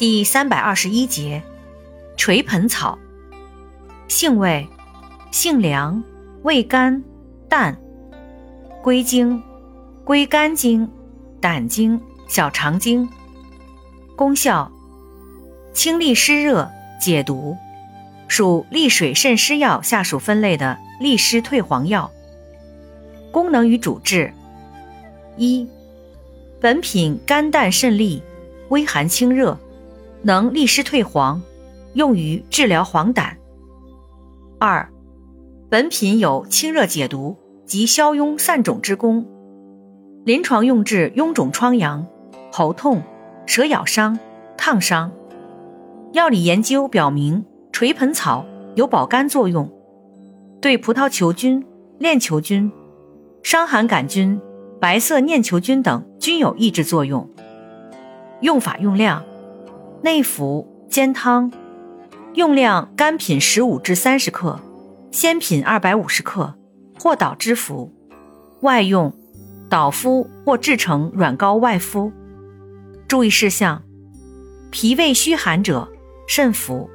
第三百二十一节，垂盆草。性味：性凉，味甘淡。归经：归肝经、胆经、小肠经。功效：清利湿热，解毒。属利水渗湿药下属分类的利湿退黄药。功能与主治：一、本品肝胆肾利，微寒清热。能利湿退黄，用于治疗黄疸。二，本品有清热解毒及消痈散肿之功，临床用治臃肿疮疡、喉痛、蛇咬伤、烫伤。药理研究表明，垂盆草有保肝作用，对葡萄球菌、链球菌、伤寒杆菌、白色念球菌等均有抑制作用。用法用量。内服煎汤，用量干品十五至三十克，鲜品二百五十克，或捣汁服。外用捣敷或制成软膏外敷。注意事项：脾胃虚寒者慎服。